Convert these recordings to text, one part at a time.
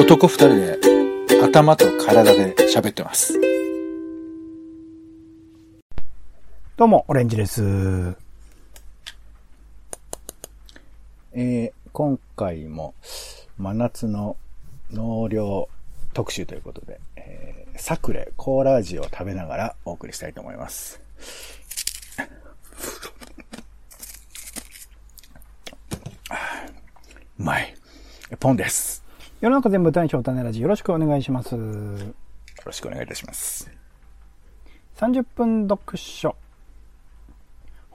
男二人で頭と体で喋ってます。どうも、オレンジです。えー今回も真夏の納涼特集ということで、えーサクレコーラ味を食べながらお送りしたいと思います。うまい。ポンです。世の中全部大将種ラジよろしくお願いします。よろしくお願いいたします。30分読書。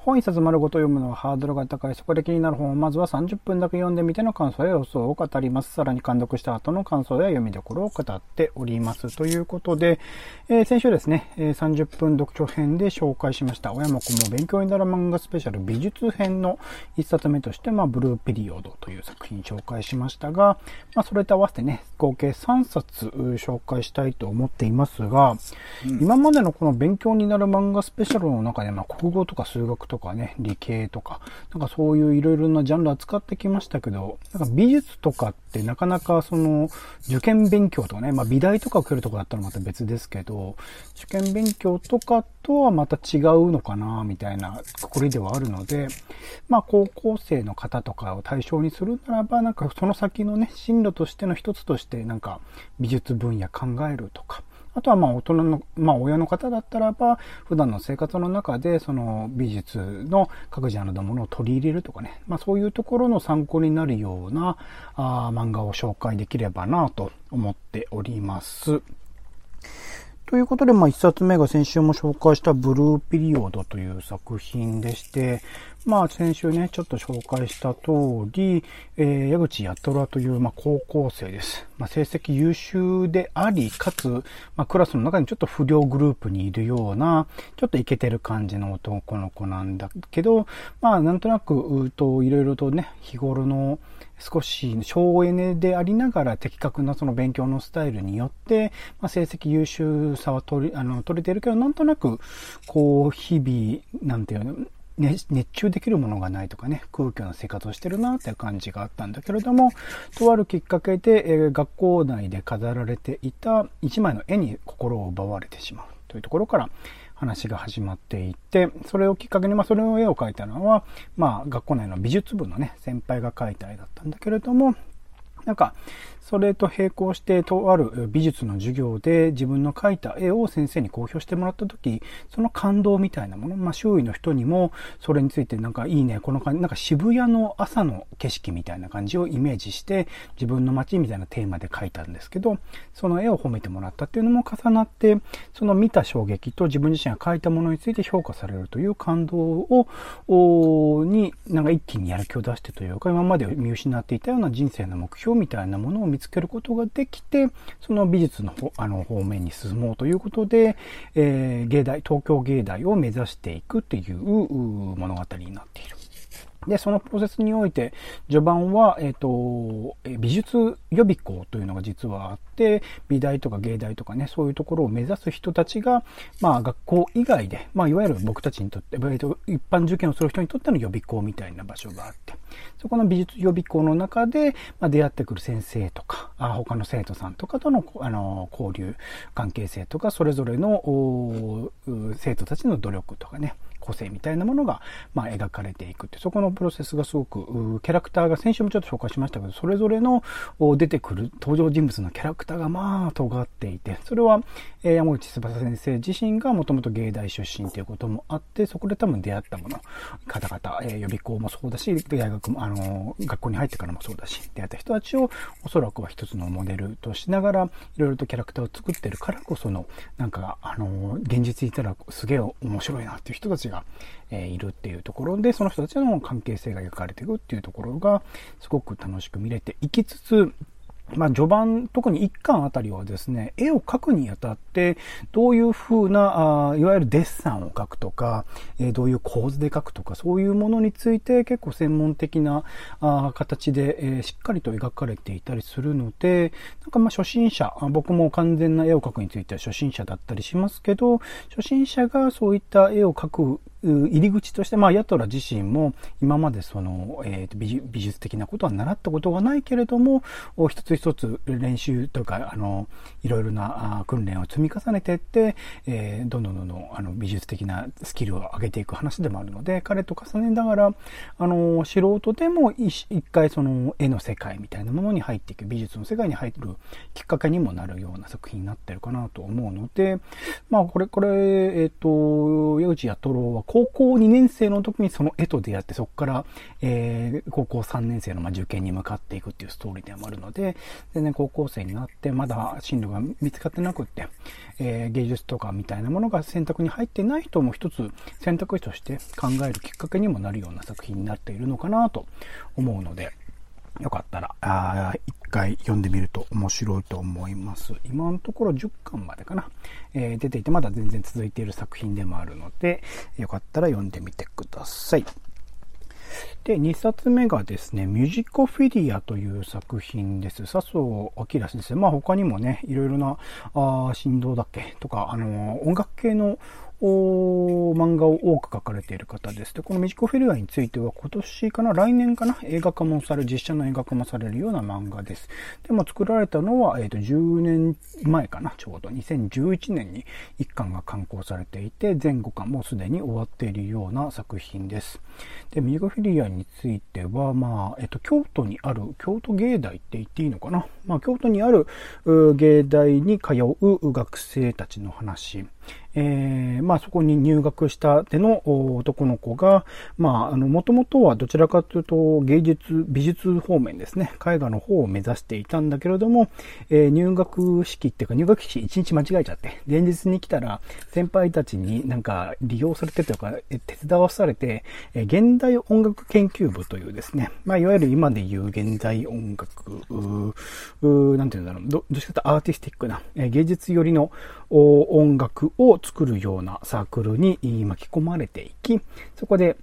本一冊丸ごと読むのはハードルが高い。そこで気になる本をまずは30分だけ読んでみての感想や予想を語ります。さらに監読した後の感想や読みどころを語っております。ということで、えー先週ですね、えー30分読書編で紹介しました。親も子も勉強になる漫画スペシャル美術編の1冊目として、まあ、ブルーピリオドという作品紹介しましたが、まあ、それと合わせてね、合計3冊う紹介したいと思っていますが、今までのこの勉強になる漫画スペシャルの中で、まあ、国語とか数学とかとかね、理系とか、なんかそういういろいろなジャンル扱ってきましたけど、なんか美術とかってなかなかその、受験勉強とかね、まあ美大とか受けるとこだったらまた別ですけど、受験勉強とかとはまた違うのかな、みたいなくくりではあるので、まあ高校生の方とかを対象にするならば、なんかその先のね、進路としての一つとして、なんか美術分野考えるとか、あとはまあ大人の、まあ親の方だったらば、普段の生活の中でその美術の各ジャンルのものを取り入れるとかね、まあそういうところの参考になるようなあ漫画を紹介できればなと思っております。ということで、まあ、一冊目が先週も紹介したブルーピリオドという作品でして、まあ、先週ね、ちょっと紹介した通り、えー、矢口やとらという、まあ、高校生です。まあ、成績優秀であり、かつ、まあ、クラスの中にちょっと不良グループにいるような、ちょっとイケてる感じの男の子なんだけど、まあ、なんとなく、うーと、いろいろとね、日頃の、少し省エネでありながら的確なその勉強のスタイルによって、まあ、成績優秀さは取り、あの、取れてるけど、なんとなく、こう、日々、なんていうの、ね、熱中できるものがないとかね、空虚な生活をしてるなって感じがあったんだけれども、とあるきっかけで、えー学校内で飾られていた一枚の絵に心を奪われてしまうというところから、話が始まっていて、それをきっかけに、まあ、それの絵を描いたのは、まあ、学校内の美術部のね、先輩が描いた絵だったんだけれども、なんか、それと並行して、とある美術の授業で自分の描いた絵を先生に公表してもらったとき、その感動みたいなもの、まあ、周囲の人にも、それについてなんかいいね、この感じ、なんか渋谷の朝の景色みたいな感じをイメージして、自分の街みたいなテーマで描いたんですけど、その絵を褒めてもらったっていうのも重なって、その見た衝撃と自分自身が描いたものについて評価されるという感動を、おに、なんか一気にやる気を出してというか、今まで見失っていたような人生の目標みたいなものを見見つけることができて、その美術の方あの方面に進もうということで、えー芸大、東京芸大を目指していくっていう物語になっている。で、そのプロセスにおいて、序盤は、えっ、と、美術予備校というのが実はあって、美大とか芸大とかね、そういうところを目指す人たちが、まあ学校以外で、まあいわゆる僕たちにとって、えーと一般受験をする人にとっての予備校みたいな場所があって、そこの美術予備校の中で、まあ、出会ってくる先生とか、あ他の生徒さんとかとの、あの、交流、関係性とか、それぞれの、生徒たちの努力とかね、個性みたいなものが、まあ、描かれていくって、そこのプロセスがすごく、キャラクターが先週もちょっと紹介しましたけど、それぞれの出てくる登場人物のキャラクターがまあ、尖っていて、それは、えー山口翼先生自身がもともと芸大出身ということもあって、そこで多分出会ったもの、方々、えー予備校もそうだし、大学も、あのー学校に入ってからもそうだし、出会った人たちをおそらくは一つのモデルとしながら、いろいろとキャラクターを作ってるからこその、なんか、あのー現実にいたらすげえ面白いなっていう人たちが、えいるっていうところで、その人たちの関係性が描かれていくっていうところが、すごく楽しく見れていきつつ、まあ、序盤、特に一巻あたりはですね、絵を描くにあたって、どういう風な、あいわゆるデッサンを描くとか、えーどういう構図で描くとか、そういうものについて結構専門的なあ形で、えーしっかりと描かれていたりするので、なんかまあ初心者、僕も完全な絵を描くについては初心者だったりしますけど、初心者がそういった絵を描く入り口として、まあ、ヤトラ自身も今までその、えー、美美術的なことは習ったことがないけれども、一つ一つ練習というか、あの、いろいろな訓練を積み重ねていって、えー、どんどんどんどんあの美術的なスキルを上げていく話でもあるので、彼と重ねながら、あの、素人でも一回その絵の世界みたいなものに入っていく、美術の世界に入るきっかけにもなるような作品になってるかなと思うので、まあ、これ、これ、えっ、ー、と、矢口弥太郎は高校2年生の時にその絵と出会って、そこから、えー、高校3年生のま受験に向かっていくっていうストーリーでもあるので、全然高校生になって、まだ進路が見つかってなくって、えー、芸術とかみたいなものが選択に入ってない人も一つ選択肢として考えるきっかけにもなるような作品になっているのかなと思うので、よかったら、あ一回読んでみると面白いと思います。今のところ10巻までかな、えー、出ていて、まだ全然続いている作品でもあるので、よかったら読んでみてください。で、2冊目がですね、ミュージコフィリアという作品です。笹生明先生。まあ他にもね、いろいろな、あ振動だっけとか、あのー、音楽系のお漫画を多く描かれている方です。で、このミジコフェルアについては今年かな来年かな映画化もされる、実写の映画化もされるような漫画です。で、まあ、作られたのは、えっ、ー、と、10年前かなちょうど。2011年に1巻が刊行されていて、前後巻もすでに終わっているような作品です。で、ミジコフェリアについては、まあ、えっ、ー、と、京都にある、京都芸大って言っていいのかなまあ、京都にある芸大に通う学生たちの話。えー、まあそこに入学したての男の子が、まあ、あの、もともとはどちらかというと芸術、美術方面ですね、絵画の方を目指していたんだけれども、えー、入学式っていうか入学式一日間違えちゃって、前日に来たら先輩たちになんか利用されてというか、手伝わされて、えー、現代音楽研究部というですね、まあいわゆる今で言う現代音楽、うなんていうんだろう、ど、どっちかというとアーティスティックな、えー、芸術寄りの音楽を作るようなサークルに巻き込まれていき、そこで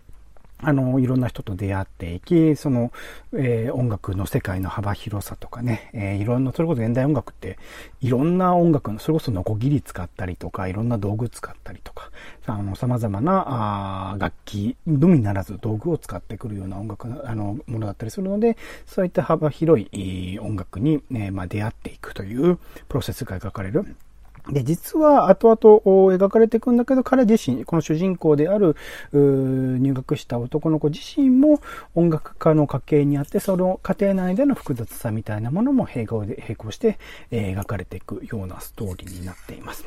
あの、いろんな人と出会っていき、その、えー、音楽の世界の幅広さとかね、えー、いろんな、それこそ現代音楽って、いろんな音楽の、それこそノコギリ使ったりとか、いろんな道具使ったりとか、あの、様々な、あ楽器のみならず道具を使ってくるような音楽のあの、ものだったりするので、そういった幅広い音楽に、ね、まあ、出会っていくというプロセスが描かれるで、実は後々描かれていくんだけど、彼自身、この主人公である、入学した男の子自身も音楽家の家系にあって、その家庭内での複雑さみたいなものも並行で、並行して、え描かれていくようなストーリーになっています。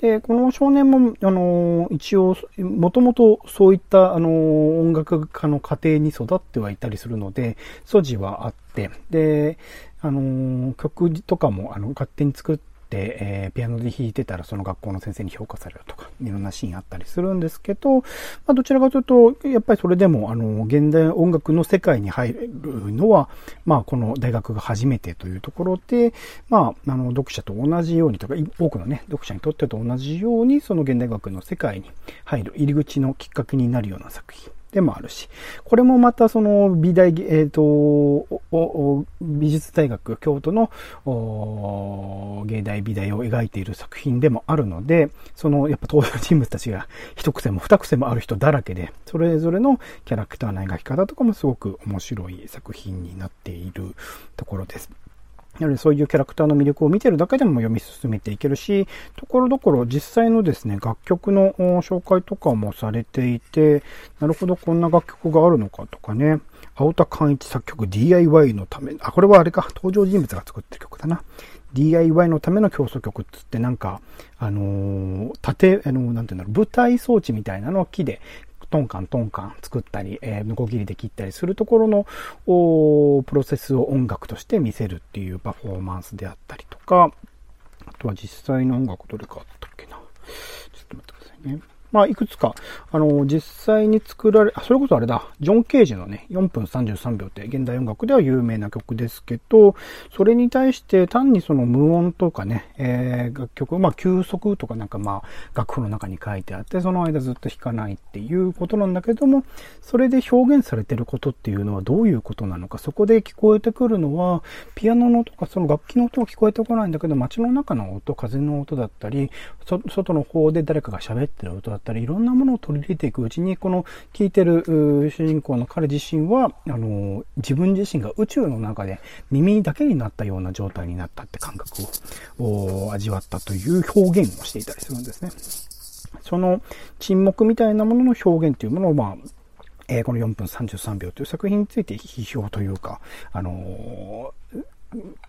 で、この少年も、あの、一応、もともとそういった、あの、音楽家の家庭に育ってはいたりするので、素地はあって、で、あの、曲とかも、あの、勝手に作って、、えー、ピアノで弾いてたらその学校の先生に評価されるとか、いろんなシーンあったりするんですけど、まあ、どちらかというと、やっぱりそれでも、あの、現代音楽の世界に入るのは、まあ、この大学が初めてというところで、まあ、あの、読者と同じようにとか、多くのね、読者にとってと同じように、その現代学の世界に入る入り口のきっかけになるような作品。でもあるし、これもまたその美大、えっ、ー、と、美術大学、京都の芸大美大を描いている作品でもあるので、そのやっぱ登場人物たちが一癖も二癖もある人だらけで、それぞれのキャラクターの描き方とかもすごく面白い作品になっているところです。やはりそういうキャラクターの魅力を見てるだけでも読み進めていけるし、ところどころ実際のですね、楽曲の紹介とかもされていて、なるほどこんな楽曲があるのかとかね、青田寛一作曲 DIY のため、あ、これはあれか、登場人物が作ってる曲だな。DIY のための競争曲っつってなんか、あのー、縦、あのー、なんていうんだろう、舞台装置みたいなのを木でトンカントンカン作ったり、えー、ノコギリで切ったりするところの、プロセスを音楽として見せるっていうパフォーマンスであったりとか、あとは実際の音楽どれかあったっけな。ちょっと待ってくださいね。まあ、いくつか、あの、実際に作られ、あ、それこそあれだ、ジョン・ケージのね、4分33秒って現代音楽では有名な曲ですけど、それに対して単にその無音とかね、えー、楽曲、まあ、休息とかなんかまあ、楽譜の中に書いてあって、その間ずっと弾かないっていうことなんだけども、それで表現されてることっていうのはどういうことなのか、そこで聞こえてくるのは、ピアノの音とかその楽器の音は聞こえてこないんだけど、街の中の音、風の音だったり、外の方で誰かが喋ってる音だだったり、いろんなものを取り入れていくうちに、この聞いてる主人公の彼自身は、あの、自分自身が宇宙の中で耳だけになったような状態になったって感覚を味わったという表現をしていたりするんですね。その沈黙みたいなものの表現というものを、まあ、えー、この4分33秒という作品について批評というか、あのー、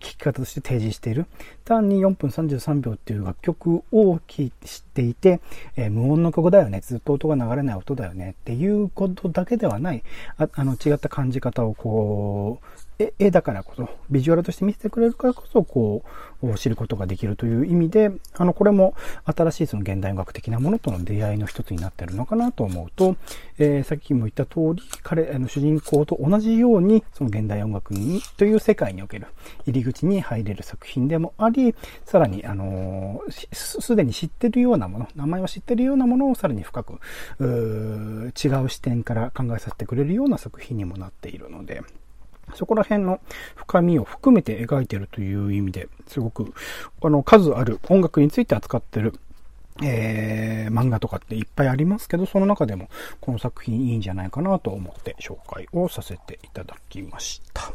聞き方として提示している。単に4分33秒っていう楽曲を知っていて、えー、無音の曲だよね、ずっと音が流れない音だよね。っていうことだけではない、ああの違った感じ方をこう、絵だからこそ、ビジュアルとして見せてくれるからこそ、こう、知ることができるという意味で、あの、これも新しいその現代音楽的なものとの出会いの一つになっているのかなと思うと、えー、さっきも言った通り、彼、あの、主人公と同じように、その現代音楽に、という世界における入り口に入れる作品でもあり、さらに、あのすでに知ってるようなもの、名前を知ってるようなものをさらに深く、う違う視点から考えさせてくれるような作品にもなっているので、そこら辺の深みを含めて描いてるという意味ですごく、あの、数ある音楽について扱ってるえー、漫画とかっていっぱいありますけど、その中でもこの作品いいんじゃないかなと思って紹介をさせていただきました。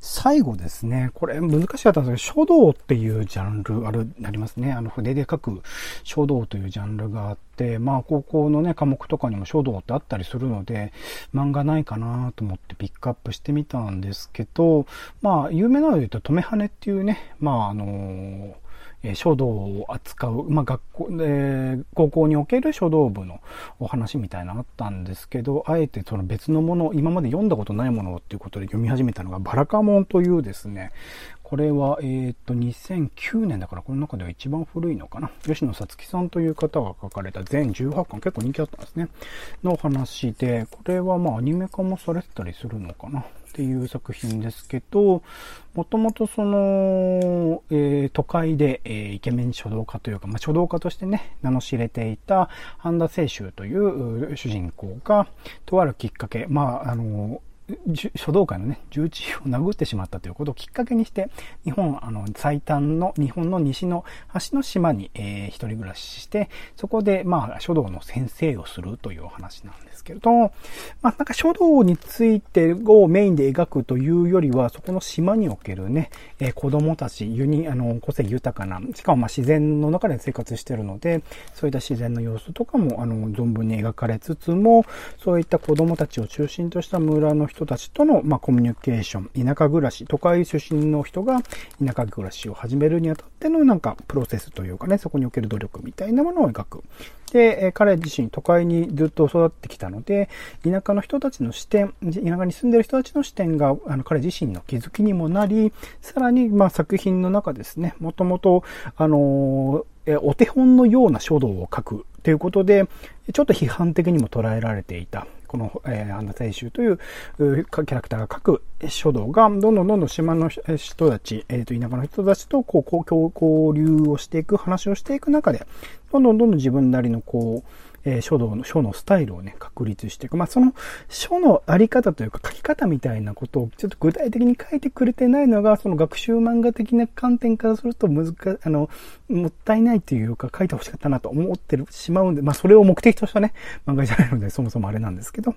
最後ですね、これ難しかったんですけど、書道っていうジャンルある、なりますね。あの筆で書く書道というジャンルがあって、まあ高校のね、科目とかにも書道ってあったりするので、漫画ないかなと思ってピックアップしてみたんですけど、まあ有名なので言うと、止めはねっていうね、まああのーえ書道を扱う、まあ、学校、で、高校における書道部のお話みたいなのあったんですけど、あえてその別のもの、今まで読んだことないものっていうことで読み始めたのが、バラカモンというですね、これは、えっ、と、2009年だから、この中では一番古いのかな。吉野さつきさんという方が書かれた全18巻、結構人気あったんですね。の話で、これはまあアニメ化もされてたりするのかな。っていう作品ですけど、もともとその、えー、都会で、えー、イケメン書道家というか、まあ、書道家としてね、名の知れていた半田清舟という主人公が、とあるきっかけ、まあ、あの、書道界のね、重鎮を殴ってしまったということをきっかけにして、日本、あの、最短の、日本の西の端の島に、えー、一人暮らしして、そこで、まあ、書道の先生をするというお話なんですけれど、まあ、なんか書道についてをメインで描くというよりは、そこの島におけるね、えー、子供たち、ユニ、あの、個性豊かな、しかもまあ自然の中で生活してるので、そういった自然の様子とかも、あの、存分に描かれつつも、そういった子供たちを中心とした村の人人たちとの、まあ、コミュニケーション、田舎暮らし、都会出身の人が田舎暮らしを始めるにあたってのなんかプロセスというかね、そこにおける努力みたいなものを描く。で、彼自身都会にずっと育ってきたので、田舎の人たちの視点、田舎に住んでる人たちの視点が、あの、彼自身の気づきにもなり、さらに、まあ、作品の中ですね、もともと、あのー、お手本のような書道を書くということで、ちょっと批判的にも捉えられていた。この、えー、半田清舟というキャラクターが書く書道が、どんどんどんどん島の人たち、えっ、ー、と、田舎の人たちと、こう、交流をしていく、話をしていく中で、どんどんどんどん自分なりの、こう、えー、書道の、書のスタイルをね、確立していく。まあ、その書のあり方というか書き方みたいなことをちょっと具体的に書いてくれてないのが、その学習漫画的な観点からすると難あの、もったいないというか書いてほしかったなと思ってるしまうんで、まあ、それを目的としたね、漫画じゃないので、そもそもあれなんですけど、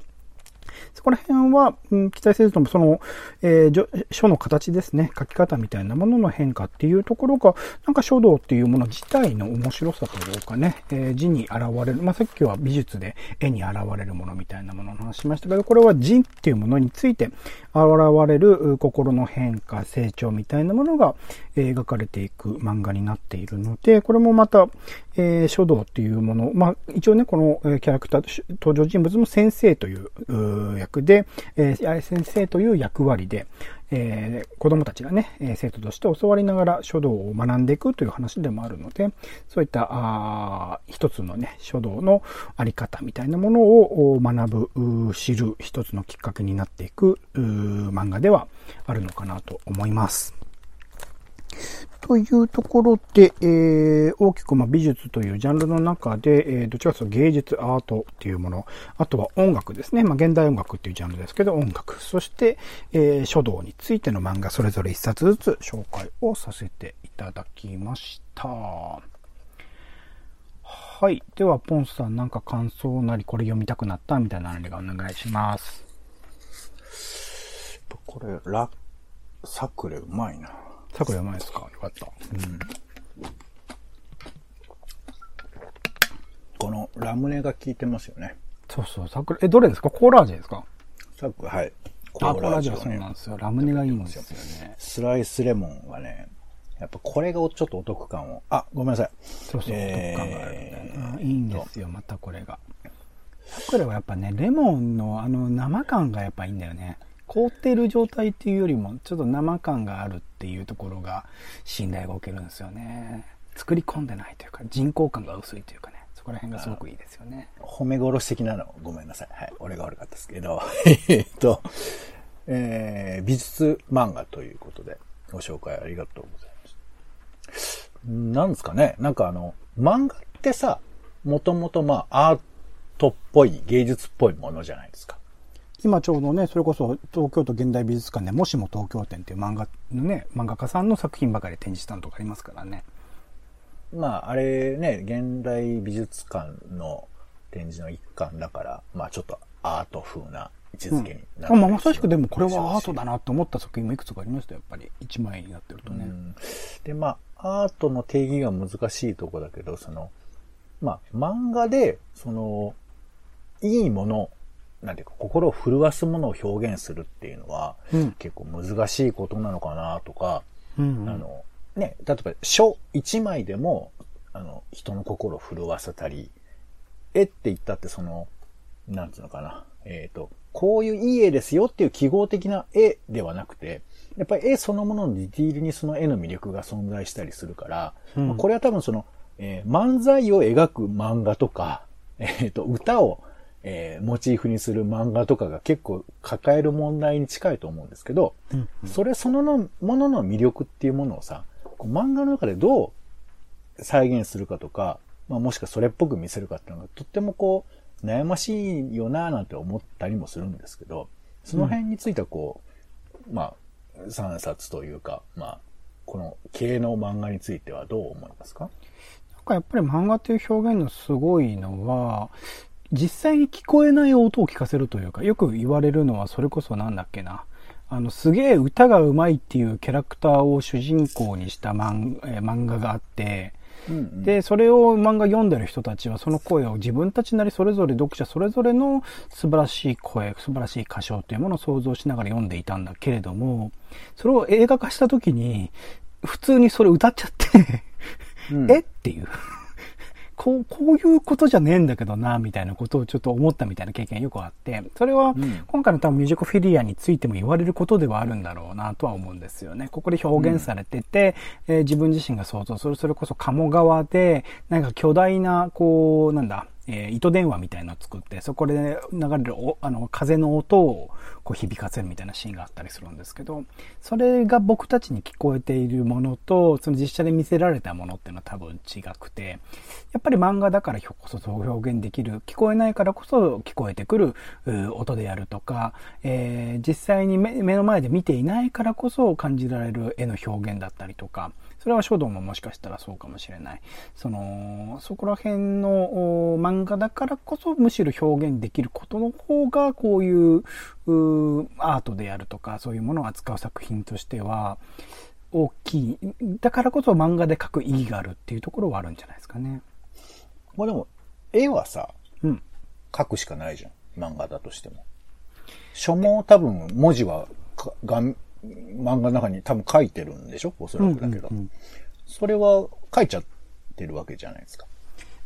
そこら辺は、うん、期待せずとも、その、えー、書の形ですね、書き方みたいなものの変化っていうところが、なんか書道っていうもの自体の面白さというかね、えー、字に現れる、まあ、さっきは美術で絵に現れるものみたいなものの話しましたけど、これは字っていうものについて現れる心の変化、成長みたいなものが描かれていく漫画になっているので、これもまた、えー、書道っていうもの、まあ、一応ね、このキャラクター、登場人物も先生という役で、えー、先生という役割で、えー、子供たちがね、生徒として教わりながら書道を学んでいくという話でもあるので、そういった、あ一つのね、書道のあり方みたいなものを学ぶ、知る一つのきっかけになっていく漫画ではあるのかなと思います。というところで、えー、大きくま美術というジャンルの中で、えー、どちらかというと芸術、アートっていうもの、あとは音楽ですね。まあ、現代音楽っていうジャンルですけど、音楽、そして、えー、書道についての漫画、それぞれ一冊ずつ紹介をさせていただきました。はい。では、ポンさんなんか感想なり、これ読みたくなったみたいなのがお願いします。これ、ラ、サクレうまいな。さくらうまいですか？よかった。このラムネが効いてますよね。そうそう、さくら、え、どれですか？コーラ味ですか？サクはい。あ、コーラ味はをそうなんですよ。ラムネがいいんですよね。スライスレモンがね、やっぱこれがちょっとお得感を。あ、ごめんなさい。そうそう、えー特感があるみたいな。あいいんですよ、またこれが。サクレはやっぱね、レモンのあの生感がやっぱいいんだよね。凍ってる状態っていうよりも、ちょっと生感があるっていうところが信頼がおけるんですよね。作り込んでないというか、人工感が薄いというかね、そこら辺がすごくいいですよね。褒め殺し的なの？ごめんなさい。はい。俺が悪かったですけど。えっと、えー、美術漫画ということでご紹介ありがとうございます。なんですかねなんかあの、漫画ってさ、もともとまあアートっぽい、芸術っぽいものじゃないですか。今ちょうどね、それこそ東京都現代美術館でもしも東京展っていう漫画のね、漫画家さんの作品ばかり展示したのとかありますからね。まあ、あれね、現代美術館の展示の一環だから、まあちょっとアート風な位置づけになあまあ、まさしくでもこれはアートだなと思った作品もいくつかありましたよ、やっぱり。一枚になってるとね。うんで、まあ、アートの定義が難しいとこだけど、その、まあ、漫画で、その、いいもの、なんていうか、心を震わすものを表現するっていうのは、うん。結構難しいことなのかなとか、うんうん。あの、ね、例えば書一枚でも、あの、人の心を震わせたり、絵って言ったってその、なんつうのかな、えっ、と、こういういい絵ですよっていう記号的な絵ではなくて、やっぱり絵そのもののディティールにその絵の魅力が存在したりするから、うん。まあこれは多分その、えー漫才を描く漫画とか、えっ、と、歌を、えーモチーフにする漫画とかが結構抱える問題に近いと思うんですけど、うんそれそののものの魅力っていうものをさ、こう漫画の中でどう再現するかとか、まあ、もしくはそれっぽく見せるかっていうのがとってもこう、悩ましいよなぁなんて思ったりもするんですけど、その辺についてはこう、まあ、3冊というか、まあ、この系の漫画についてはどう思いますか？なんかやっぱり漫画っていう表現のすごいのは、実際に聞こえない音を聞かせるというか、よく言われるのはそれこそなんだっけな。あの、すげえ歌が上手いっていうキャラクターを主人公にした漫,、えー漫画があって、うんで、それを漫画読んでる人たちはその声を自分たちなりそれぞれ読者それぞれの素晴らしい声、素晴らしい歌唱というものを想像しながら読んでいたんだけれども、それを映画化した時に、普通にそれ歌っちゃって、うん え？っていう。こう、こういうことじゃねえんだけどな、みたいなことをちょっと思ったみたいな経験よくあって、それはん。今回の多分ミュージックフィリアについても言われることではあるんだろうなとは思うんですよね。ここで表現されてて、えー自分自身が想像する、それこそ鴨川で、なんか巨大な、こう、なんだ、えー糸電話みたいなのを作って、そこで流れるあの風の音をこう響かせるみたいなシーンがあったりするんですけど、それが僕たちに聞こえているものと、その実写で見せられたものっていうのは多分違くて、やっぱり漫画だからこそそう表現できる、聞こえないからこそ聞こえてくる音であるとか、えー実際に目の前で見ていないからこそ感じられる絵の表現だったりとか、それは書道ももしかしたらそうかもしれない。その、そこら辺のお漫画だからこそむしろ表現できることの方がこういううアートであるとかそういうものを扱う作品としては大きい。だからこそ漫画で描く意義があるっていうところはあるんじゃないですかね。まあでも、絵はさ、うん。書くしかないじゃん。漫画だとしても。書も多分、文字はか、がん、漫画の中に多分書いてるんでしょ？おそらくだけど。うんうんうんそれは書いちゃってるわけじゃないですか。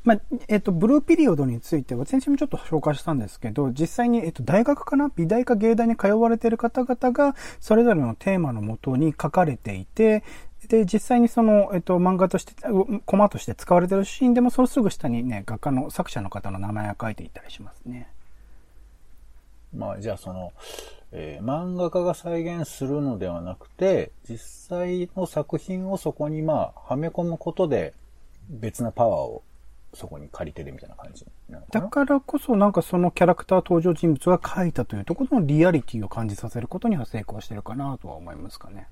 まあ、えっ、と、ブルーピリオドについては、先週もちょっと紹介したんですけど、実際に、えっ、と、大学かな？美大か芸大に通われている方々が、それぞれのテーマのもとに書かれていて、で、実際にその、えっ、と、漫画として、うコマとして使われているシーンでも、そのすぐ下にね、画家の、作者の方の名前が書いていたりしますね。まあ、じゃあその、えー漫画家が再現するのではなくて、実際の作品をそこにまあ、はめ込むことで、別なパワーをそこに借りてるみたいな感じなのかな。だからこそ、なんかそのキャラクター登場人物が書いたというところのリアリティを感じさせることには成功してるかなとは思いますかね。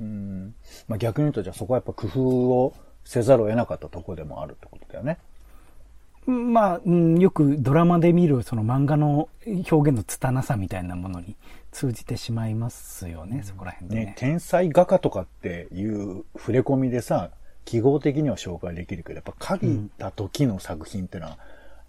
うん。まあ逆に言うと、じゃあそこはやっぱ工夫をせざるを得なかったところでもあるってことだよね。まあ、うん、よくドラマで見るその漫画の表現の拙さみたいなものに通じてしまいますよね、そこら辺でね。ね天才画家とかっていう触れ込みでさ、記号的には紹介できるけど、やっぱ書いた時の作品ってのは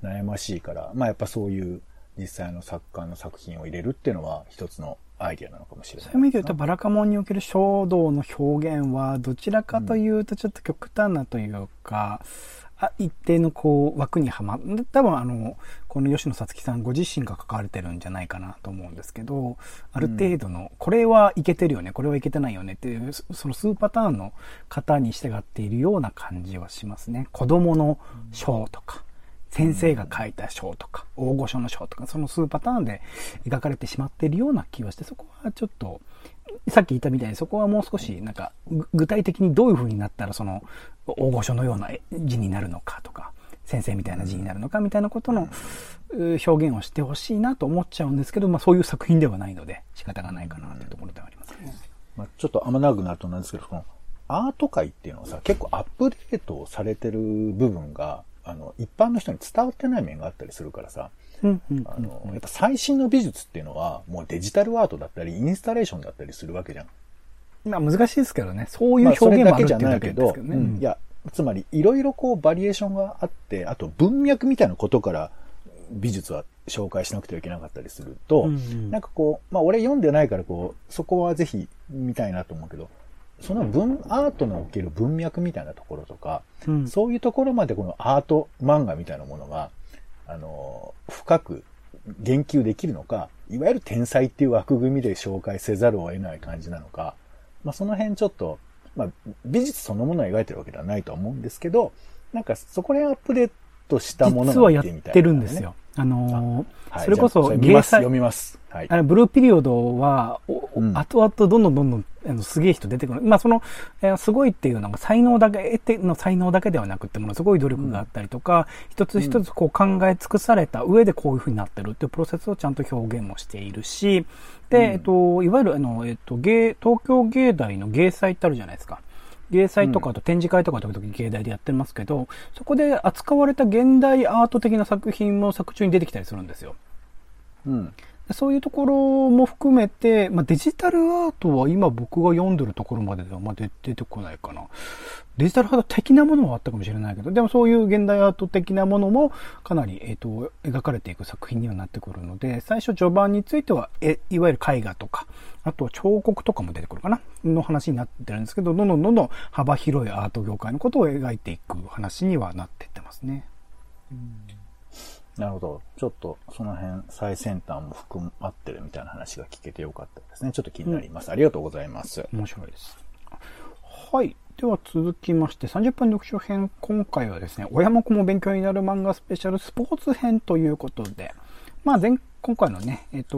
悩ましいから、うん、まあやっぱそういう実際の作家の作品を入れるっていうのは一つのアイディアなのかもしれない。そういう意味で言うと、バラカモンにおける衝動の表現は、どちらかというとちょっと極端なというか、あ一定のこう枠にはま、多分あの、この吉野さつきさんご自身が書かれてるんじゃないかなと思うんですけど、ある程度の、これはいけてるよね、これはいけてないよねっていう、その数パターンの方に従っているような感じはしますね。子供の章とか、先生が書いた章とか、大御所の章とか、その数パターンで描かれてしまっているような気はして、そこはちょっと、さっき言ったみたいにそこはもう少しなんか具体的にどういう風になったらその大御所のような字になるのかとか先生みたいな字になるのかみたいなことの表現をしてほしいなと思っちゃうんですけど、まあそういう作品ではないので仕方がないかなというところではありますね。まあ、ちょっとあんま長くなるとなんですけど、そのアート界っていうのはさ、結構アップデートされてる部分が、あの、一般の人に伝わってない面があったりするからさ、あの、やっぱ最新の美術っていうのは、もうデジタルアートだったり、インスタレーションだったりするわけじゃん。まあ難しいですけどね。そういう表現もあるっていうだけですけどね。うん、いや、つまり、いろいろこうバリエーションがあって、あと文脈みたいなことから美術は紹介しなくてはいけなかったりすると、うんうん、なんかこう、まあ俺読んでないからこう、そこはぜひ見たいなと思うけど、その文、アートにおける文脈みたいなところとか、うん、そういうところまでこのアート漫画みたいなものが、あの、深く言及できるのか、いわゆる天才っていう枠組みで紹介せざるを得ない感じなのか、まあその辺ちょっと、まあ美術そのものを描いてるわけではないと思うんですけど、なんかそこでアップデートしたものが、ね、実はやってるんですよ。あのーはい、それこそ、芸祭。読みます。はい。あの、ブルーピリオドは、うん、後々どんどんどんどん、あの、すげえ人出てくる。まあ、その、えー、すごいっていうのが、才能だけ、得ての才能だけではなくてものすごい努力があったりとか、うん、一つ一つこう考え尽くされた上でこういうふうになってるっていうプロセスをちゃんと表現もしているし、で、うん、えっと、いわゆる、あの、えっと、芸、東京芸大の芸祭ってあるじゃないですか。芸祭とか、あと展示会とか時々芸大でやってますけど、そこで扱われた現代アート的な作品も作中に出てきたりするんですよ。うん。そういうところも含めて、まあ、デジタルアートは今僕が読んでるところまでではま出てこないかな。デジタルアート的なものはあったかもしれないけど、でもそういう現代アート的なものもかなり、え、ー、と、描かれていく作品にはなってくるので、最初序盤については、え、いわゆる絵画とか、あとは彫刻とかも出てくるかなの話になってるんですけど、どんどんどんどん幅広いアート業界のことを描いていく話にはなっていってますね。うんなるほど。ちょっとその辺最先端も含まってるみたいな話が聞けてよかったですね。ちょっと気になります。うん、ありがとうございます。面白いです。はい。では続きまして30分読書編。今回はですね、親も子も勉強になる漫画スペシャルスポーツ編ということで、まあ前、今回のね、えっ、と、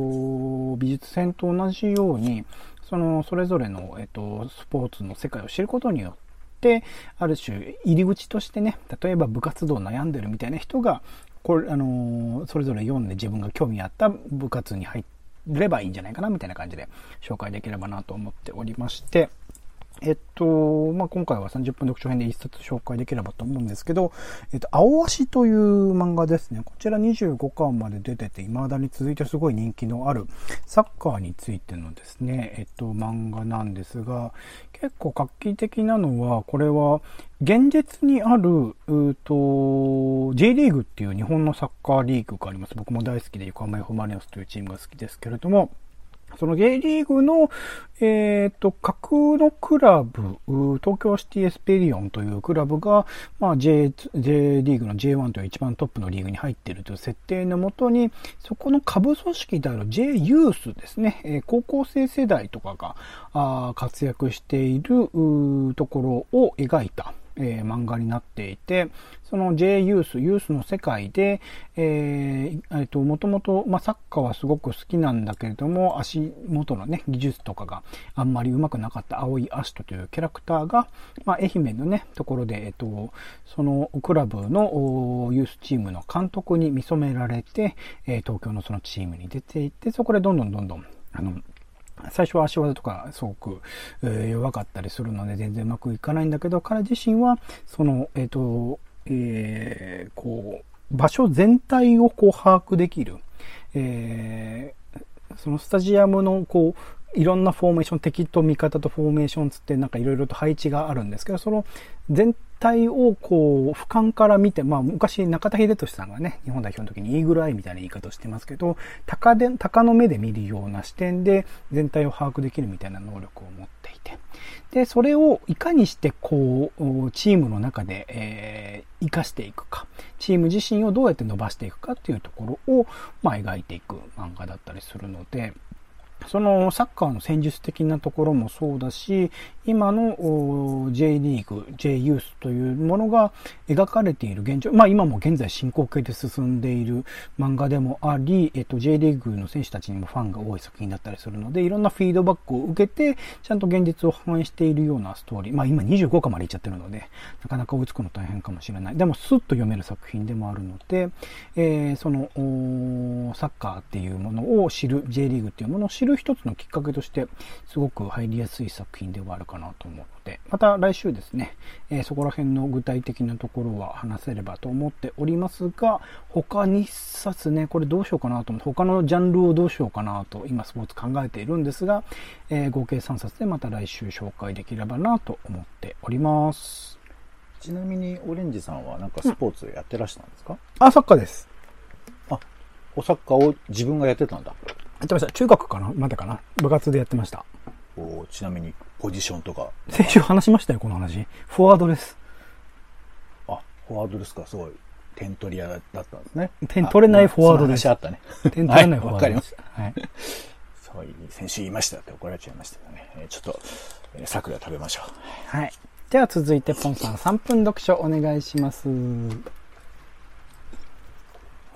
美術編と同じように、その、それぞれの、えっ、と、スポーツの世界を知ることによって、ある種、入り口としてね、例えば部活動悩んでるみたいな人が、これ、あのそれぞれ読んで自分が興味あった部活に入ればいいんじゃないかな、みたいな感じで紹介できればなと思っておりまして、えっと、まあ、今回は30分読書編で一冊紹介できればと思うんですけど、えっと、青足という漫画ですね。こちら25巻まで出てて、未だに続いてすごい人気のあるサッカーについてのですね、えっと、漫画なんですが、結構画期的なのは、これは、現実にある、うと、J リーグっていう日本のサッカーリーグがあります。僕も大好きで横浜 F・ マリノスというチームが好きですけれども、その J リーグの、えっ、ー、と、架空のクラブ、東京シティエスペリオンというクラブが、まあ J、J リーグの J1 という一番トップのリーグに入っているという設定のもとに、そこの下部組織である J ユースですね、え、高校生世代とかがあ活躍しているところを描いた、えー、漫画になっていて、その J ユース、ユースの世界で、えー、えっと、もともと、まあ、サッカーはすごく好きなんだけれども、足元のね、技術とかがあんまり上手くなかった青いアシトというキャラクターが、まあ、愛媛のね、ところで、えっと、そのクラブのユースチームの監督に見初められて、え、東京のそのチームに出ていって、そこでどんどんどんどん、あの、最初は足技とかすごく、え、弱かったりするので全然うまくいかないんだけど、彼自身は、その、えっ、ー、と、えー、こう、場所全体をこう把握できる。えー、そのスタジアムのこう、いろんなフォーメーション、敵と味方とフォーメーションつってなんかいろいろと配置があるんですけど、その全体をこう、俯瞰から見て、まあ昔中田秀俊さんがね、日本代表の時にイーグルアイみたいな言い方をしてますけど、鷹で、鷹の目で見るような視点で全体を把握できるみたいな能力を持っていて、で、それをいかにしてこう、チームの中で、えー、活かしていくか、チーム自身をどうやって伸ばしていくかっていうところを、まあ描いていく漫画だったりするので、そのサッカーの戦術的なところもそうだし、今の J リーグ、J ユースというものが描かれている現状、まあ今も現在進行形で進んでいる漫画でもあり、えっと J リーグの選手たちにもファンが多い作品だったりするので、いろんなフィードバックを受けて、ちゃんと現実を反映しているようなストーリー。まあ今25巻までいっちゃってるので、なかなか追いつくの大変かもしれない。でもスッと読める作品でもあるので、えー、その、サッカーっていうものを知る、J リーグっていうものを知る一つのきっかけとして、すごく入りやすい作品ではあるかなと思うので、また来週ですね、えー、そこら辺の具体的なところは話せればと思っておりますが、他2冊ね、これどうしようかなと思って、他のジャンルをどうしようかなと今スポーツ考えているんですが、えー、合計3冊でまた来週紹介できればなと思っております。ちなみに、オレンジさんはなんかスポーツやってらしたんですか、うん、あ、サッカーです。あ、おサッカーを自分がやってたんだ。やってました。中学かな？まだかな？部活でやってました。おちなみに、ポジションとか。先週話しましたよ、この話。フォワードです。あ、フォワードですか、すごい。点取り屋だったんですね。点取れないフォワードです。あったね。点取れないフォワードです。はい、わかりました。そう、先週言いましたって怒られちゃいましたよね。えー、ちょっと、えー、桜食べましょう。はい。では続いて、ポンさん3分読書お願いします。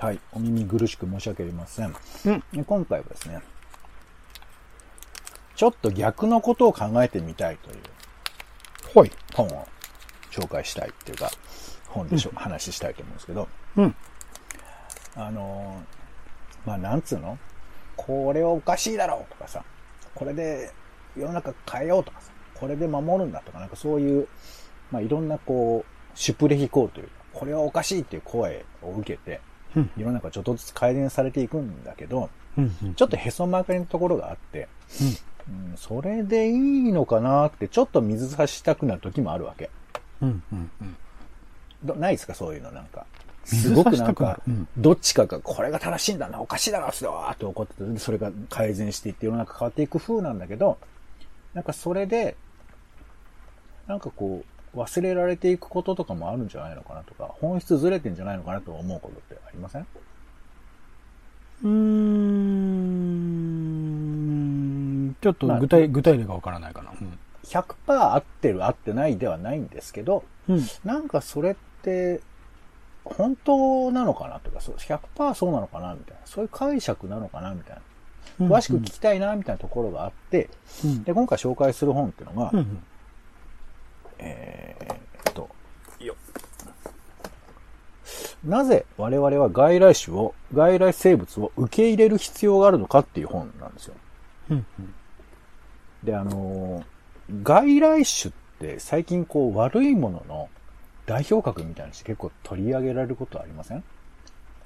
はい。お耳苦しく申し訳ありません。うん。今回はですね、ちょっと逆のことを考えてみたいという、はい。本を紹介したいっていうか、本でしょ、うん、話したいと思うんですけど、うん。あのまあ、なんつうの？これはおかしいだろうとかさ、これで世の中変えようとかさ、これで守るんだとか、なんかそういう、まあ、いろんなこう、シュプレヒコールというか、これはおかしいっていう声を受けて、世の中ちょっとずつ改善されていくんだけど、ちょっとへそ曲がりのところがあって、うん、それでいいのかなってちょっと水差したくなる時もあるわけ。うんうんうん、ないですか？そういうのなんか。すごくなんか、どっちかが、これが正しいんだな、おかしいだろ、それはって怒ってて、それが改善していって世の中変わっていく風なんだけど、なんかそれで、なんかこう、忘れられていくこととかもあるんじゃないのかなとか、本質ずれてんじゃないのかなと思うことってありません？うーん、ちょっと具体、まあ、具体例がわからないかな。うん、100%合ってる合ってないではないんですけど、うん、なんかそれって、本当なのかなとか、そう100%そうなのかなみたいな、そういう解釈なのかなみたいな。詳しく聞きたいなみたいなところがあって、うん、で、今回紹介する本っていうのが、うんえー、っと、よなぜ我々は外来種を、外来生物を受け入れる必要があるのかっていう本なんですよ。うんうん、で、あの外来種って最近こう悪いものの代表格みたいにして結構取り上げられることありません？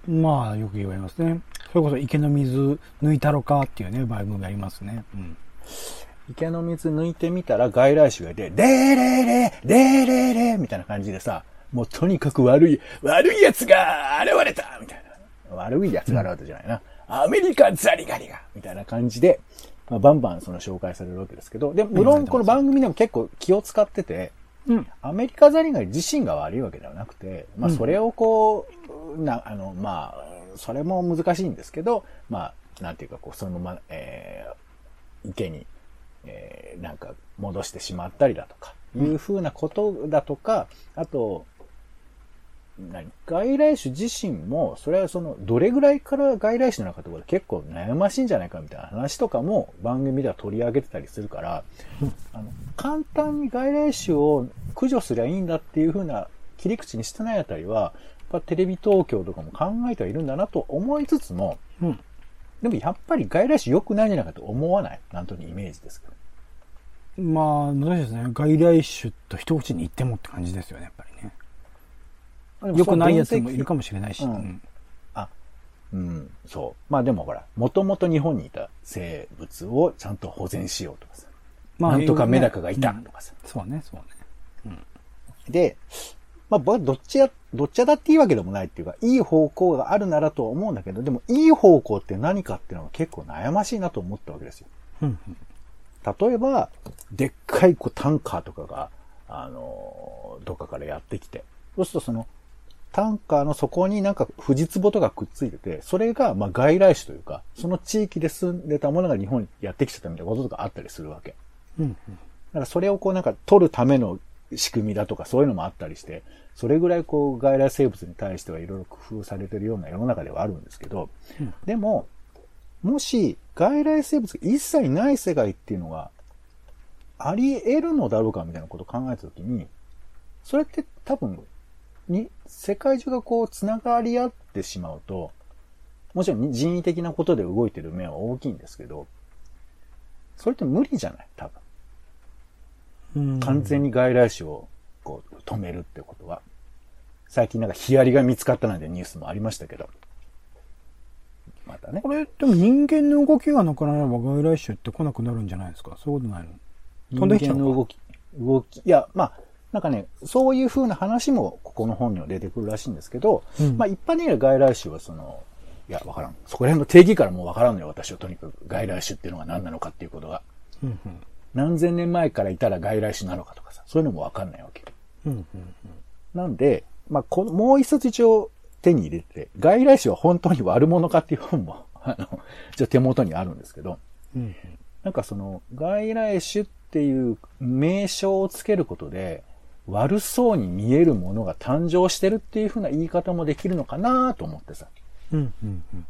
まあ、よく言われますね。それこそ池の水抜いたろかっていうね、番組ありますね。うん。池の水抜いてみたら外来種がいて、でーれーれー、でーれーれーみたいな感じでさ、もうとにかく悪い、悪い奴が現れたみたいな。悪い奴が現れたじゃないな。アメリカザリガニがみたいな感じで、まあ、バンバンその紹介されるわけですけど、で、無論この番組でも結構気を使ってて、うん、アメリカザリガニ自身が悪いわけではなくて、まあそれをこう、な、あの、まあ、それも難しいんですけど、まあ、なんていうかこう、そのまま、えー、池にえー、なんか戻してしまったりだとか、いうふうなことだとか、あと、何外来種自身も、それはその、どれぐらいから外来種なのかってことで結構悩ましいんじゃないかみたいな話とかも番組では取り上げてたりするから、あの、簡単に外来種を駆除すりゃいいんだっていうふうな切り口にしてないあたりは、やっぱテレビ東京とかも考えてはいるんだなと思いつつも、うん、でもやっぱり外来種良くないんじゃないかと思わない？なんとにイメージですけど。まあ、難しいですね。外来種と一口に言ってもって感じですよね、やっぱりね。良くないやつもいるかもしれないし。うんうんうん、そう。まあでもほら、もともと日本にいた生物をちゃんと保全しようとかさ。なんとかメダカがいたうんとかさ。そうね、そうね。で、まあ僕はどっちや、どっちやだっていいわけでもないっていうか、いい方向があるならとは思うんだけど、でもいい方向って何かっていうのは結構悩ましいなと思ったわけですよ。うんうん例えば、でっかいこうタンカーとかが、あのーどっかからやってきて、そうするとその、タンカーの底になんかフジツボとかくっついてて、それがまあ外来種というか、その地域で住んでたものが日本にやってきちゃったみたいなこととかあったりするわけ。うんうんだからそれをこうなんか取るための仕組みだとかそういうのもあったりして、それぐらいこう外来生物に対してはいろいろ工夫されてるような世の中ではあるんですけど、うんでも、もし外来生物が一切ない世界っていうのがあり得るのだろうかみたいなことを考えたときに、それって多分、に、世界中がこう繋がり合ってしまうと、もちろん人為的なことで動いてる面は大きいんですけど、それって無理じゃない？多分。うん完全に外来種をこう止めるってことは。最近なんかヒアリが見つかったなんてニュースもありましたけど。またねこ。れ、でも人間の動きがなくなれば外来種って来なくなるんじゃないですか？そういうことないの？飛んできちゃうの動き、動き、いや、まあ、なんかね、そういう風な話もここの本には出てくるらしいんですけど、うんまあ一般的には外来種はその、いや、わからん。そこら辺の定義からもうわからんのよ、私はとにかく外来種っていうのが何なのかっていうことが。うんうん何千年前からいたら外来種なのかとかさ、そういうのもわかんないわけ。うんうんなんで、まあ、この、もう一冊一応手に入れて、外来種は本当に悪者かっていう本も、あの、一応手元にあるんですけど、うんなんかその、外来種っていう名称をつけることで、悪そうに見えるものが誕生してるっていう風な言い方もできるのかなと思ってさ。うんうんうん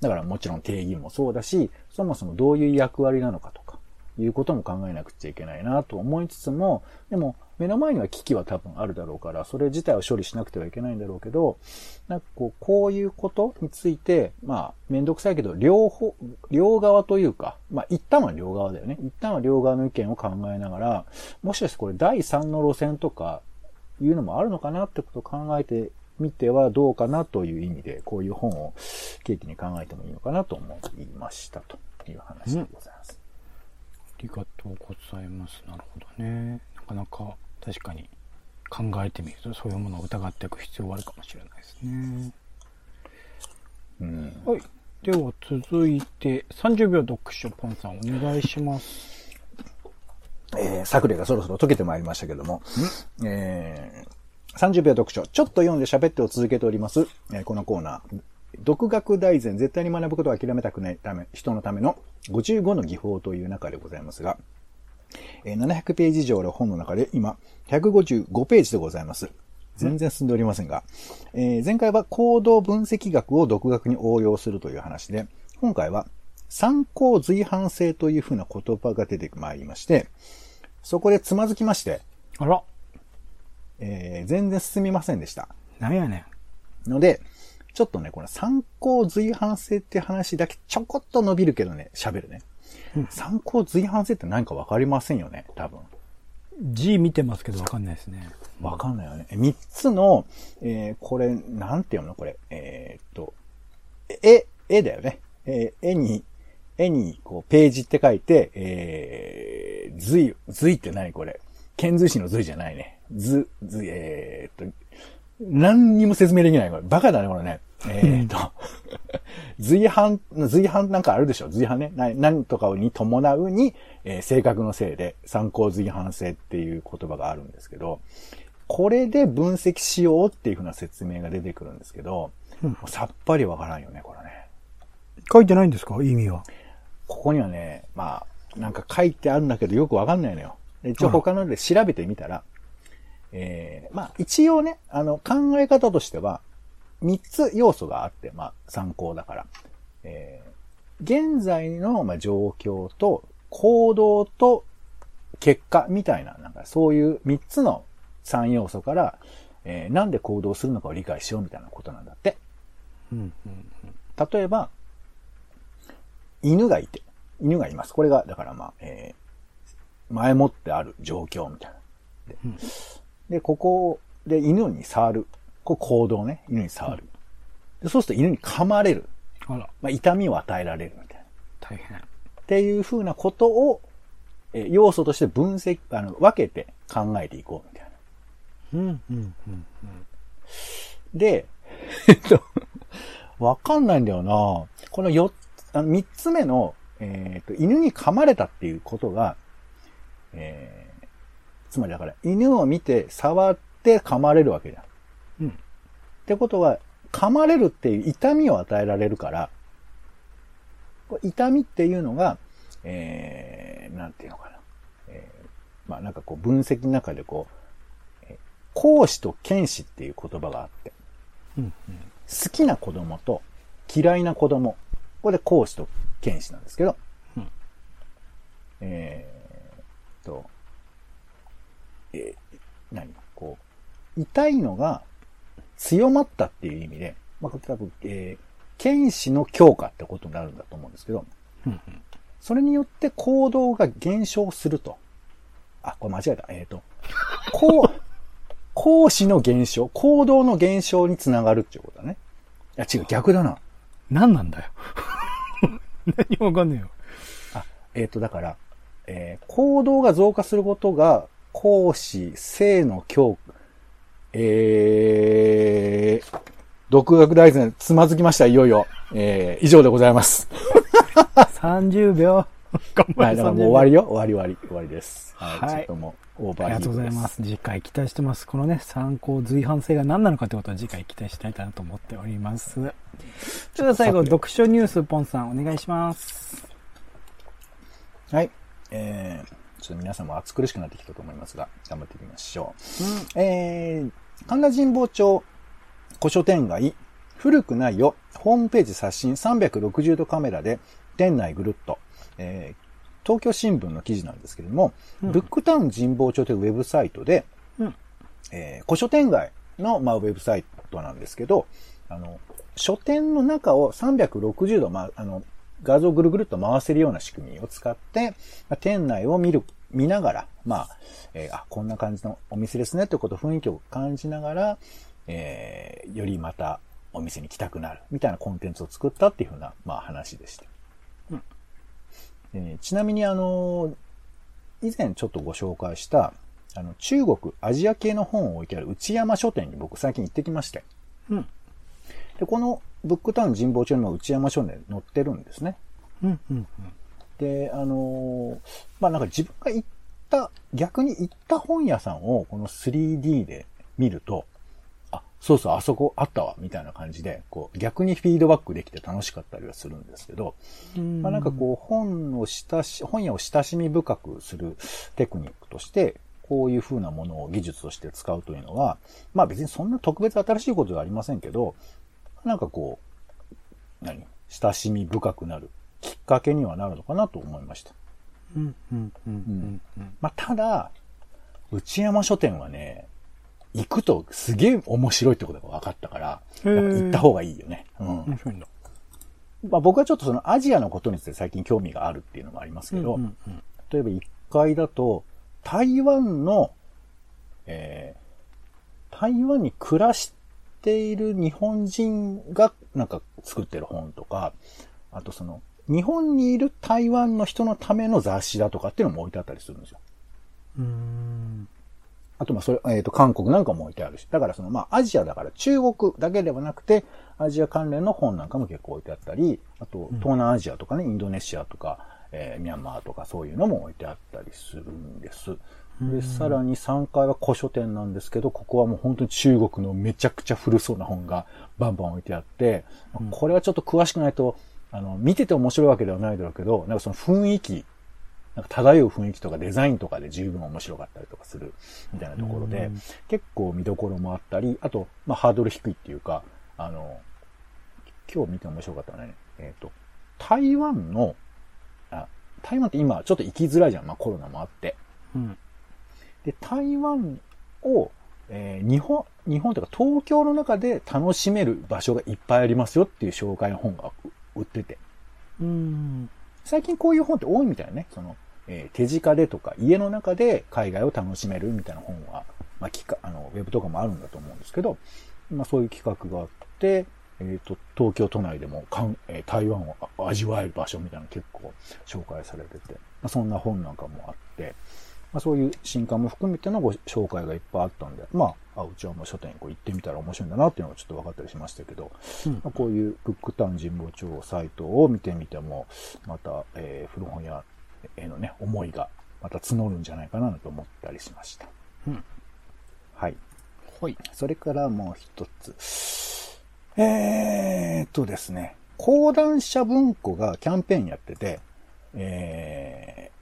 だからもちろん定義もそうだし、そもそもどういう役割なのかとか、いうことも考えなくちゃいけないなと思いつつも、でも目の前には危機は多分あるだろうから、それ自体を処理しなくてはいけないんだろうけど、なんかこう、こういうことについて、まあ、めんどくさいけど、両方、両側というか、まあ、一旦は両側だよね。一旦は両側の意見を考えながら、もしかしてこれ第三の路線とか、いうのもあるのかなってことを考えてみてはどうかなという意味で、こういう本を契機に考えてもいいのかなと思いましたという話でございます。ありがとうございます。なるほどね。なかなか確かに考えてみるとそういうものを疑っていく必要はあるかもしれないですね。うん。はい。では続いて30秒読書ポンさんお願いします。えー、作例がそろそろ解けてまいりましたけども、えー、30秒読書、ちょっと読んで喋ってを続けております、えーこのコーナー、独学大全、絶対に学ぶことを諦めたくないため、人のための55の技法という中でございますが、えー700ページ以上の本の中で今、155ページでございます。全然進んでおりませんが、えー前回は行動分析学を独学に応用するという話で、今回は参考随伴性というふうな言葉が出てまいりまして、そこでつまずきまして、あら、えー全然進みませんでした。なんやねん。ので、ちょっとね、この参考随伴性って話だけちょこっと伸びるけどね、喋るね。参考随伴性って何かわかりませんよね、多分。字見てますけどわかんないですね。わかんないよね。三つの、えーこれ、なんていうの？これ。えーっと、絵、絵だよね。えー絵に、絵に、こう、ページって書いて、えー、随、随って何？これ。遣隋使の随じゃないね。ず、ず、えーっと、何にも説明できない。これ。バカだね、これね。えーっと、随伴、随伴なんかあるでしょ？随伴ね。な何とかに伴うに、えー性格のせいで、参考随伴性っていう言葉があるんですけど、これで分析しようっていうふうな説明が出てくるんですけど、もうさっぱりわからんよね、これね。書いてないんですか？意味は。ここにはね、まあ、なんか書いてあるんだけどよくわかんないのよ。で一応他ので調べてみたら、えー、まあ一応ね、あの考え方としては、三つ要素があって、まあ参考だから。えー、現在の、まあ、状況と行動と結果みたいな、なんかそういう三つの三要素から、えー、なんで行動するのかを理解しようみたいなことなんだって。うんうん例えば、犬がいて、犬がいます。これが、だからまあ、えー前もってある状況みたいな。で、でここで犬に触る。こう行動ね、犬に触る。でそうすると犬に噛まれる。あら、まあ、痛みを与えられるみたいな。大変。っていう風なことを、えー要素として分析、あの、分けて考えていこうみたいな。うん、うん、うん。で、えっと、わかんないんだよなこのよ、あの三つ目の、えっ、と、犬に噛まれたっていうことが、えー、つまりだから、犬を見て触って噛まれるわけじゃん。うん。ってことは、噛まれるっていう痛みを与えられるから、痛みっていうのが、えー、なんていうのかな。えー、まあなんかこう分析の中でこう、講師と剣士っていう言葉があって、うん、好きな子供と嫌いな子供。これで講師と剣士なんですけど、うんえーと、えー何？こう、痛いのが強まったっていう意味で、まあ、多分、えー、剣士の強化ってことになるんだと思うんですけど、うん。うん、それによって行動が減少すると。あ、これ間違えた。えっ、と、こう、講師の減少、行動の減少につながるっていうことだね。いや、違う、逆だな。何なんだよ。何もわかんねえよ。あ、えっ、と、だから、えー行動が増加することが、講師、性の強、えー、独学大全、つまずきました、いよいよ。えー、以上でございます。30秒。頑 張はい、れだからもう終わりよ。終わり終わり、終わりです。はい。はいちょっともう、オーバありがとう。ございます。次回期待してます。このね、参考随伴性が何なのかってことを次回期待したいなと思っております。それでは最後、読書ニュース、ポンさん、お願いします。はい。えー、ちょっと皆さんも暑苦しくなってきたと思いますが、頑張っていきましょう。えー、神田神保町古書店街、古くないよ、ホームページ刷新360度カメラで、店内ぐるっと、えー東京新聞の記事なんですけれども、うん。ブックタウン神保町というウェブサイトで、うん。えー古書店街の、まあ、ウェブサイトなんですけど、あの、書店の中を360度、まあ、あの、画像をぐるぐるっと回せるような仕組みを使って、まあ店内を見る、見ながら、まあ、えーあ、こんな感じのお店ですねということ、雰囲気を感じながら、えーよりまたお店に来たくなる、みたいなコンテンツを作ったっていうふうな、まあ話でした。うんでねちなみにあの、以前ちょっとご紹介した、あの、中国、アジア系の本を置いてある内山書店に僕最近行ってきまして。うん。で、このブックタウン神保町にも内山書店載ってるんですね。うん、うん、で、あのーまあ、なんか自分が行った、逆に行った本屋さんをこの 3D で見ると、あ、そうそう、あそこあったわ、みたいな感じで、こう、逆にフィードバックできて楽しかったりはするんですけど、うん。まあ、なんかこう、本を親し、本屋を親しみ深くするテクニックとして、こういう風なものを技術として使うというのは、まあ別にそんな特別新しいことではありませんけど、なんかこう、何？親しみ深くなるきっかけにはなるのかなと思いました。うん、うん、うん、うん。まあただ、内山書店はね、行くとすげえ面白いってことが分かったから、っぱ行った方がいいよね。うん。面白いんだ。まあ僕はちょっとそのアジアのことについて最近興味があるっていうのもありますけど、うんうんうん例えば1階だと、台湾の、えー、台湾に暮らしている日本人がなんか作ってる本とか、あとその、日本にいる台湾の人のための雑誌だとかっていうのも置いてあったりするんですよ。うーん。あと、まあ、それ、えっ、と、韓国なんかも置いてあるし。だから、その、まあ、アジアだから中国だけではなくて、アジア関連の本なんかも結構置いてあったり、あと、東南アジアとかね、インドネシアとか、えーミャンマーとかそういうのも置いてあったりするんです。で、さらに3階は古書店なんですけど、ここはもう本当に中国のめちゃくちゃ古そうな本がバンバン置いてあって、これはちょっと詳しくないと、あの、見てて面白いわけではないだろうけど、なんかその雰囲気、なんか漂う雰囲気とかデザインとかで十分面白かったりとかするみたいなところで、結構見どころもあったり、あと、まあ、ハードル低いっていうか、あの、今日見て面白かったのはね、えっ、と、台湾の、あ、台湾って今ちょっと行きづらいじゃん、まあコロナもあって。うん。で、台湾を、えー日本、日本というか東京の中で楽しめる場所がいっぱいありますよっていう紹介の本が売ってて。うん。最近こういう本って多いみたいね。その、えー手近でとか、家の中で海外を楽しめるみたいな本は、まあ、聞か、あの、ウェブとかもあるんだと思うんですけど、まあそういう企画があって、えっ、と、東京都内でもかん、えー台湾を味わえる場所みたいなの結構紹介されてて、まあ、そんな本なんかもあって、まあそういう新刊も含めてのご紹介がいっぱいあったんで、まあ、あうちはもう書店にこう行ってみたら面白いんだなっていうのがちょっと分かったりしましたけど、うんまあ、こういうブックタウン神保町サイトを見てみても、また、えー古本屋へのね、思いがまた募るんじゃないかなと思ったりしました。うん。はい。はい。それからもう一つ。えーっとですね、講談社文庫がキャンペーンやってて、えー、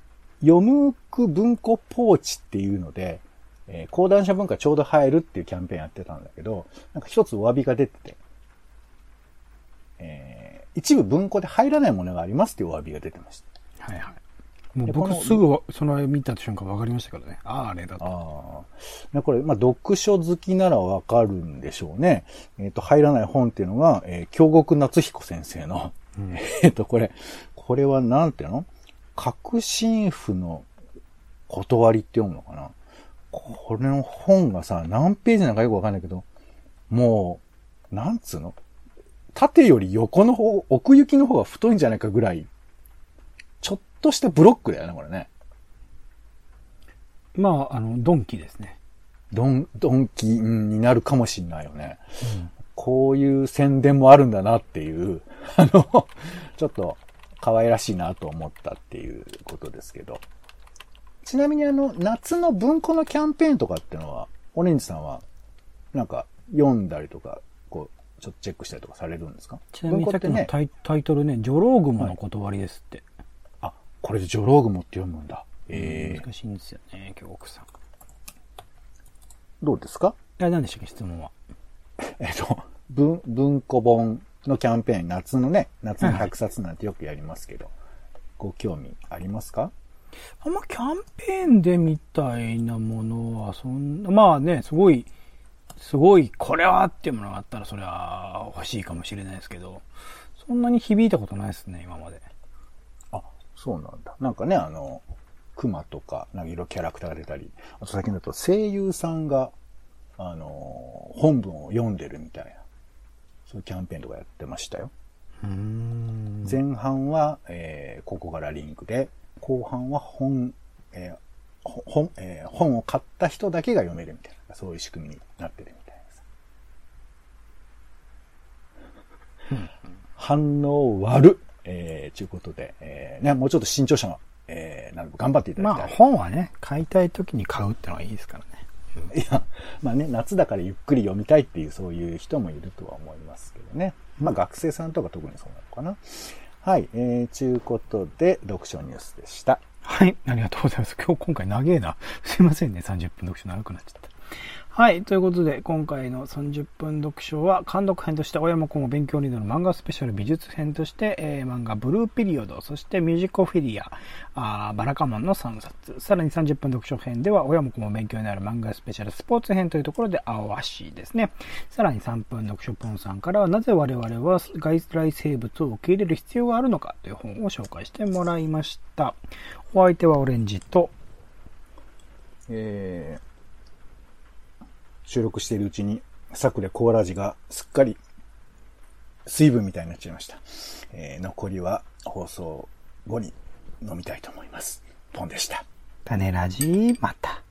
読むく文庫ポーチっていうので、えー講談社文化ちょうど入るっていうキャンペーンやってたんだけど、なんか一つお詫びが出てて、えー一部文庫で入らないものがありますっていうお詫びが出てました。はいはい。もう僕すぐわその見た瞬間分かりましたからね。ああ、あれだと。ああ。これ、まあ、読書好きならわかるんでしょうね。えっ、と、入らない本っていうのが、えー京極夏彦先生の、うん えっ、と、これ、これはなんていうの？革新譜の断りって読むのかな？これの本がさ、何ページなのかよくわかんないけど、もう、なんつうの？縦より横の方、奥行きの方が太いんじゃないかぐらい、ちょっとしたブロックだよね、これね。まあ、あの、ドンキですね。ドン、ドンキになるかもしんないよね。こういう宣伝もあるんだなっていう、あの、ちょっと可愛らしいなと思ったっていうことですけど。ちなみにあの、夏の文庫のキャンペーンとかってのは、オレンジさんは、なんか読んだりとか、こう、ちょっとチェックしたりとかされるんですか？ちなみにさっきのね、タイタイトルね、ジョローグモの断りですって。あ、これでジョローグモって読むんだ。ええ難しいんですよね、京極さん。いどうですか？や、何でしたっけ、質問は。えっと、文、文庫本のキャンペーン、夏のね、夏の100冊なんてよくやりますけど、ご興味ありますか？あんまキャンペーンでみたいなものは、そんな、まあね、すごい、すごい、これはっていうものがあったら、それは欲しいかもしれないですけど、そんなに響いたことないですね、今まで。あ、そうなんだ。なんかね、あの、熊とか、なんかいろいろキャラクターが出たり、あと最近だと声優さんが、あの、本文を読んでるみたいな、そういうキャンペーンとかやってましたよ。前半は、えーここからリンクで、後半は本、えーほ本、えー本を買った人だけが読めるみたいな、そういう仕組みになってるみたいなさ。反応悪っえー、ちゅうことで、えーね、もうちょっと新潮社の、えー、なるべく頑張っていただきたい。まあ、本はね、買いたい時に買うってのはいいですからね。いや、まあね、夏だからゆっくり読みたいっていうそういう人もいるとは思いますけどね。まあ学生さんとか特にそうなのかな。はい、えー、ちゅうことで、読書ニュースでした。はい、ありがとうございます。今日、今回長えな。すいませんね、30分読書長くなっちゃった。はい、ということで、今回の30分読書は、監読編として、親も子も勉強リードの漫画スペシャル美術編として、えー漫画ブルーピリオド、そしてミュージコフィリア、あバラカモンの3冊。さらに30分読書編では、親も子も勉強になる漫画スペシャルスポーツ編というところで、青足ですね。さらに3分読書ポンさんからは、なぜ我々は外来生物を受け入れる必要があるのかという本を紹介してもらいました。お相手はオレンジと、えー収録しているうちに、サクレコーラ味がすっかり水分みたいになっちゃいました。えー、残りは放送後に飲みたいと思います。ポンでした。種ラジまた。